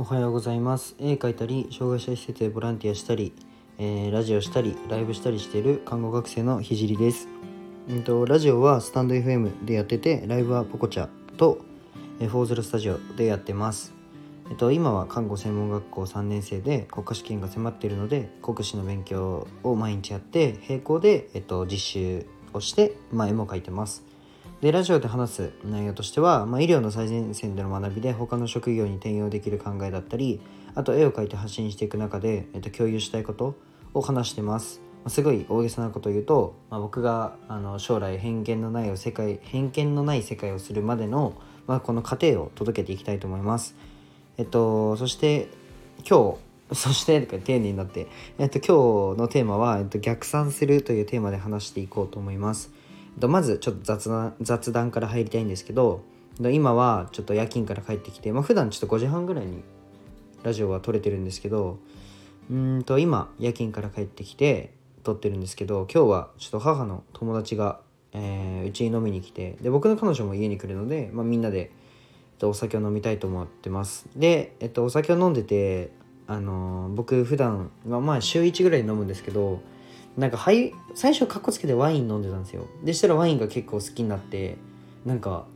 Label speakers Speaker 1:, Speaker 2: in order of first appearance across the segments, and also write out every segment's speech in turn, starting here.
Speaker 1: おはようございます。絵描いたり障害者施設でボランティアしたり、えーラジオしたりライブしたりしている看護学生のひじりです、うん、とラジオはスタンド FM でやっててライブはポコチャと、えーフォーゼルスタジオでやってます。えっと、今は看護専門学校3年生で国家試験が迫っているので国試の勉強を毎日やって並行で、えっと、実習をして、まあ、絵も描いてます。でラジオで話す内容としては、まあ、医療の最前線での学びで他の職業に転用できる考えだったりあと絵を描いて発信していく中で、えっと、共有したいことを話してます、ますごい大げさなことを言うと、まあ、僕があの将来偏見のない世界偏見のない世界をするまでの、まあ、この過程を届けていきたいと思いますえっとそして今日そしてとか丁寧になって、えっと、今日のテーマは、えっと、逆算するというテーマで話していこうと思います。と、まずちょっと雑な雑談から入りたいんですけど今はちょっと夜勤から帰ってきて、まあ普段ちょっと5時半ぐらいにラジオは撮れてるんですけどうんと今夜勤から帰ってきて撮ってるんですけど今日はちょっと母の友達がえーうち、に飲みに来てで僕の彼女も家に来るので、まあ、みんなでえっとお酒を飲みたいと思ってます。で、えっと、お酒を飲んでてあのー僕普段まあまあ週1ぐらい飲むんですけどなんか最初カッコつけてワイン飲んでたんですよ。でしたらワインが結構好きになってなんか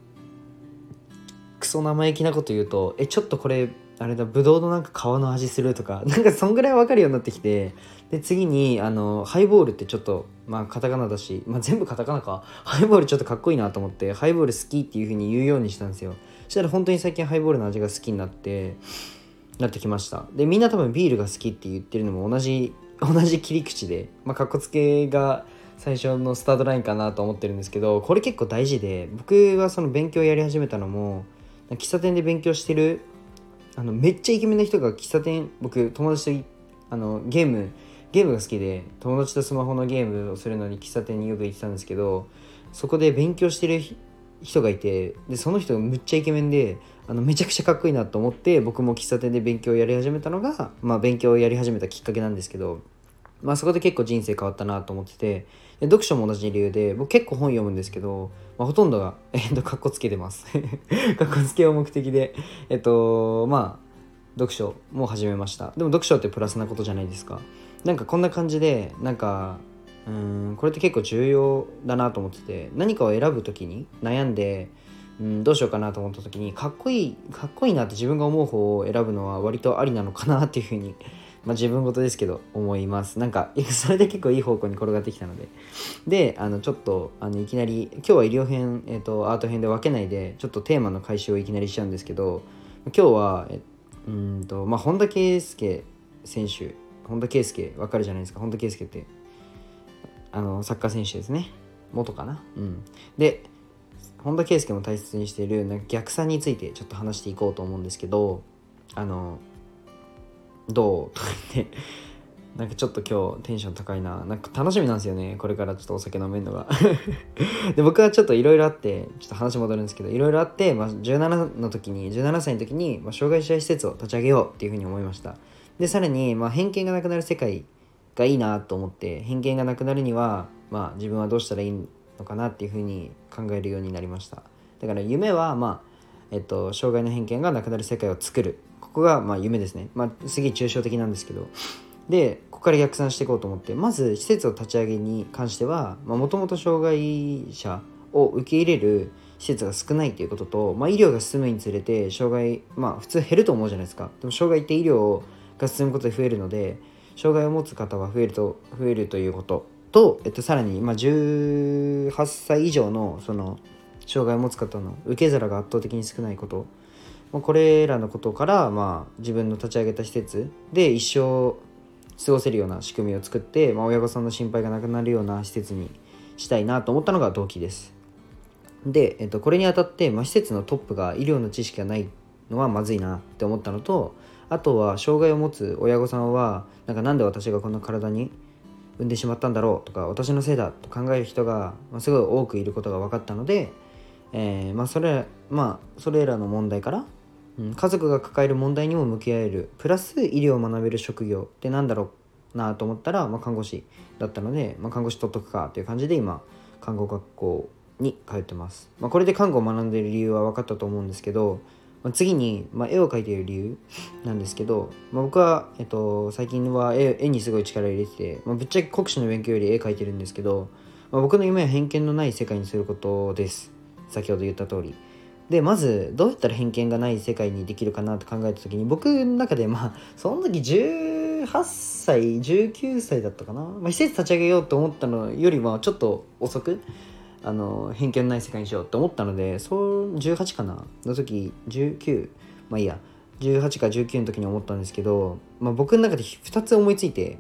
Speaker 1: クソ生意気なこと言うとえちょっとこれあれだブドウのなんか皮の味するとか なんかそんぐらい分かるようになってきてで次にあのハイボールってちょっとまあカタカナだし、まあ、全部カタカナか。ハイボールちょっとかっこいいなと思ってハイボール好きっていう風に言うようにしたんですよ。そしたら本当に最近ハイボールの味が好きになってなってきました。でみんな多分ビールが好きって言ってるのも同じ同じ切り口でまあかっこつけが最初のスタートラインかなと思ってるんですけどこれ結構大事で僕はその勉強やり始めたのも喫茶店で勉強してるあのめっちゃイケメンな人が喫茶店僕友達とあのゲームゲームが好きで友達とスマホのゲームをするのに喫茶店によく行ってたんですけどそこで勉強してる人がいてでその人がむっちゃイケメンであのめちゃくちゃかっこいいなと思って僕も喫茶店で勉強をやり始めたのが、まあ、勉強をやり始めたきっかけなんですけど、まあ、そこで結構人生変わったなと思ってて読書も同じ理由で僕結構本読むんですけど、まあ、ほとんどが、えっと、かっこつけてます。かっこつけを目的でえっとまあ読書も始めました。でも読書ってプラスなことじゃないですか。なんかこんな感じでなんかうんこれって結構重要だなと思ってて何かを選ぶ時に悩んでうんどうしようかなと思った時にかっこいいかっこいいなって自分が思う方を選ぶのは割とありなのかなっていうふうに まあ自分事ですけど思います。なんか それで結構いい方向に転がってきたので。であのちょっとあのいきなり今日は医療編、えっとアート編で分けないでちょっとテーマの開始をいきなりしちゃうんですけど今日はえうんとまあ本田圭佑選手本田圭佑わかるじゃないですか。本田圭佑ってあのサッカー選手ですね。元かな。うん。で本田圭佑も大切にしているなんか逆算についてちょっと話していこうと思うんですけどあのどう？とか言ってなんかちょっと今日テンション高いな。なんか楽しみなんですよね。これからちょっとお酒飲めるのが。で僕はちょっといろいろあってちょっと話戻るんですけどいろいろあって、まあ、17の時に17歳の時に、まあ、障害者施設を立ち上げようっていうふうに思いました。でさらに、まあ、偏見がなくなる世界がいいなと思って偏見がなくなるには、まあ、自分はどうしたらいいのかなっていうふうに考えるようになりました。だから夢は、まあえっと、障害の偏見がなくなる世界を作る。ここが、まあ、夢ですね、まあ、すげえ抽象的なんですけど。でここから逆算していこうと思って。まず施設を立ち上げに関してはもともと障害者を受け入れる施設が少ないということと、まあ、医療が進むにつれて障害まあ普通減ると思うじゃないですか。でも障害って医療が進むことで増えるので障害を持つ方は増えると増えるということ。と、えっと、さらに、まあ、18歳以上のその障害を持つ方の受け皿が圧倒的に少ないことまあこれらのことから、まあ、自分の立ち上げた施設で一生過ごせるような仕組みを作って、まあ、親御さんの心配がなくなるような施設にしたいなと思ったのが動機です。で、えっと、これにあたって、まあ、施設のトップが医療の知識がないのはまずいなって思ったのとあとは障害を持つ親御さんはなんかなんで私がこんな体に産んでしまったんだろうとか私のせいだと考える人が、ま、すごい多くいることが分かったので、えーまあ、それまあそれらの問題から、うん、家族が抱える問題にも向き合えるプラス医療を学べる職業ってなんだろうなと思ったら、まあ、看護師だったので、まあ、看護師取っとくかという感じで今看護学校に通ってます、まあ、これで看護を学んでいる理由は分かったと思うんですけどまあ、次に、まあ、絵を描いている理由なんですけど、まあ、僕は、えっと、最近は絵絵にすごい力を入れてて、まあ、ぶっちゃけ国試の勉強より絵描いてるんですけど、まあ、僕の夢は偏見のない世界にすることです。先ほど言った通り。でまずどうやったら偏見がない世界にできるかなと考えた時に僕の中でまあその時18歳19歳だったかな、まあ、施設立ち上げようと思ったのよりはちょっと遅く。あの偏見のない世界にしようと思ったのでそう18かな？の時19まあいいや。18か19の時に思ったんですけど、まあ、僕の中で2つ思いついて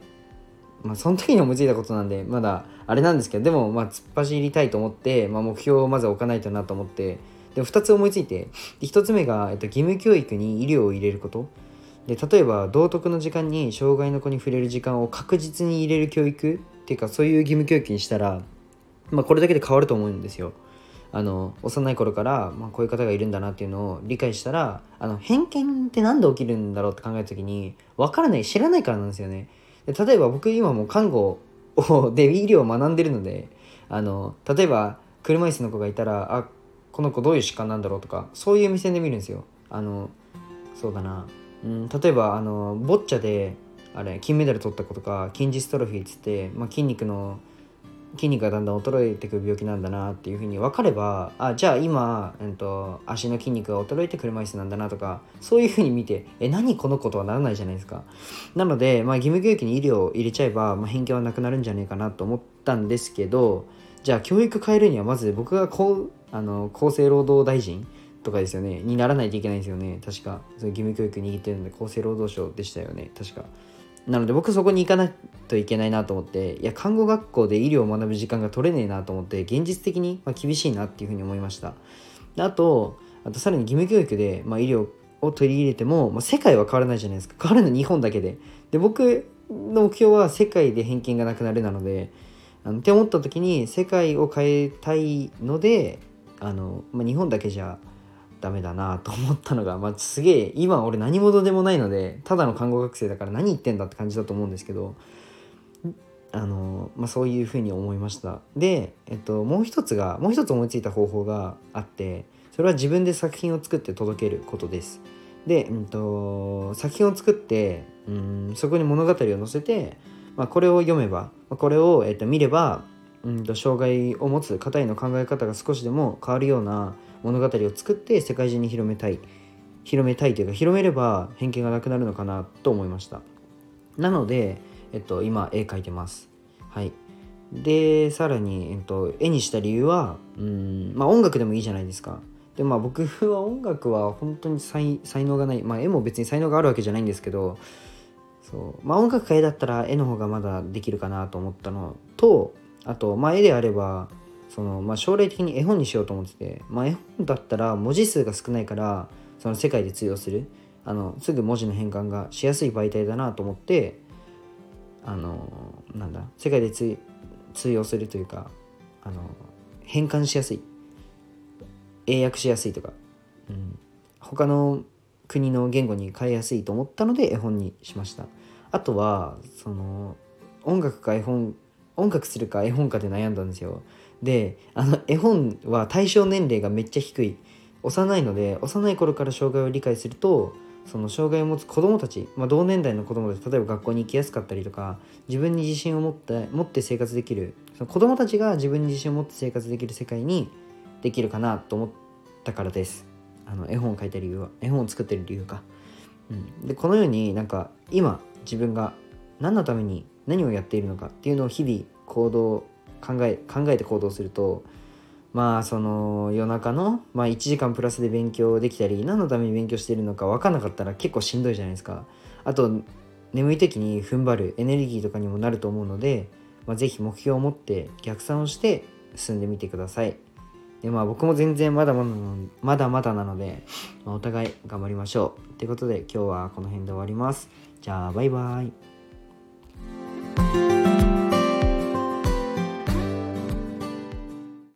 Speaker 1: まあその時に思いついたことなんでまだあれなんですけどでもまあ突っ走りたいと思って、まあ、目標をまず置かないとなと思ってでも2つ思いついてで1つ目が、えっと、義務教育に医療を入れること。で例えば道徳の時間に障害の子に触れる時間を確実に入れる教育。っていうかそういう義務教育にしたらまあ、これだけで変わると思うんですよ。あの幼い頃から、まあ、こういう方がいるんだなっていうのを理解したらあの偏見って何で起きるんだろうって考えた時に分からない知らないからなんですよね。で例えば僕今も看護を で医療を学んでるのであの例えば車椅子の子がいたらあこの子どういう疾患なんだろうとかそういう目線で見るんですよ。あのそうだな、うん、例えばあのボッチャであれ金メダル取った子とか筋ジストロフィーっつって、まあ、筋肉の筋肉がだんだん衰えてくる病気なんだなっていうふうに分かればあじゃあ今、えっと、足の筋肉が衰えて車椅子なんだなとかそういうふうに見て え何この子とはならないじゃないですか。なので、まあ、義務教育に医療を入れちゃえば、まあ、偏見はなくなるんじゃねえかなと思ったんですけどじゃあ教育変えるにはまず僕がこうあの厚生労働大臣とかですよねにならないといけないんですよね。確か。そ義務教育握ってるので厚生労働省でしたよね。確か。なので僕そこに行かないといけないなと思っていや看護学校で医療を学ぶ時間が取れねえなと思って現実的に厳しいなっていうふうに思いました。あとあとさらに義務教育で、まあ、医療を取り入れても、まあ、世界は変わらないじゃないですか。変わるの日本だけで。で僕の目標は世界で偏見がなくなるなのであのって思った時に世界を変えたいのであの、まあ、日本だけじゃダメだなと思ったのが、まあ、すげえ今俺何者でもないのでただの看護学生だから何言ってんだって感じだと思うんですけどあの、まあ、そういうふうに思いました。で、えっと、もう一つがもう一つ思いついた方法があってそれは自分で作品を作って届けることです。で、うんと、作品を作ってうんそこに物語を載せて、まあ、これを読めばこれを、えっと、見ればうんと障害を持つ方への考え方が少しでも変わるような物語を作って世界中に広めたい。広めたいというか広めれば偏見がなくなるのかなと思いました。なので、えっと、今絵描いてます。はい。でさらに、えっと、絵にした理由はうんまあ音楽でもいいじゃないですか。でまあ僕は 音楽は本当に才能がない。まあ絵も別に才能があるわけじゃないんですけどそう。まあ音楽か絵だったら絵の方がまだできるかなと思ったのとあとまあ絵であればその、まあ、将来的に絵本にしようと思ってて、まあ、絵本だったら文字数が少ないからその世界で通用する。あのすぐ文字の変換がしやすい媒体だなと思ってあのなんだ世界で通用するというかあの変換しやすい。英訳しやすいとか、うん、他の国の言語に変えやすいと思ったので絵本にしました。あとはその音楽か絵本音楽するか絵本かで悩んだんですよ。であの絵本は対象年齢がめっちゃ低い。幼いので幼い頃から障害を理解するとその障害を持つ子どもたち、まあ、同年代の子どもたち例えば学校に行きやすかったりとか自分に自信を持って持って生活できるその子どもたちが自分に自信を持って生活できる世界にできるかなと思ったからです。あの絵本を描いた理由は絵本を作ってる理由か、うん、でこのようになんか今自分が何のために何をやっているのかっていうのを日々行動考え考えて行動するとまあその夜中の、まあ、1時間プラスで勉強できたり何のために勉強しているのか分かんなかったら結構しんどいじゃないですか。あと眠い時に踏ん張るエネルギーとかにもなると思うので、まあ、是非目標を持って逆算をして進んでみてください。でまあ僕も全然まだまだまだまだなので、まあ、お互い頑張りましょう。ということで今日はこの辺で終わります。じゃあバイバイ。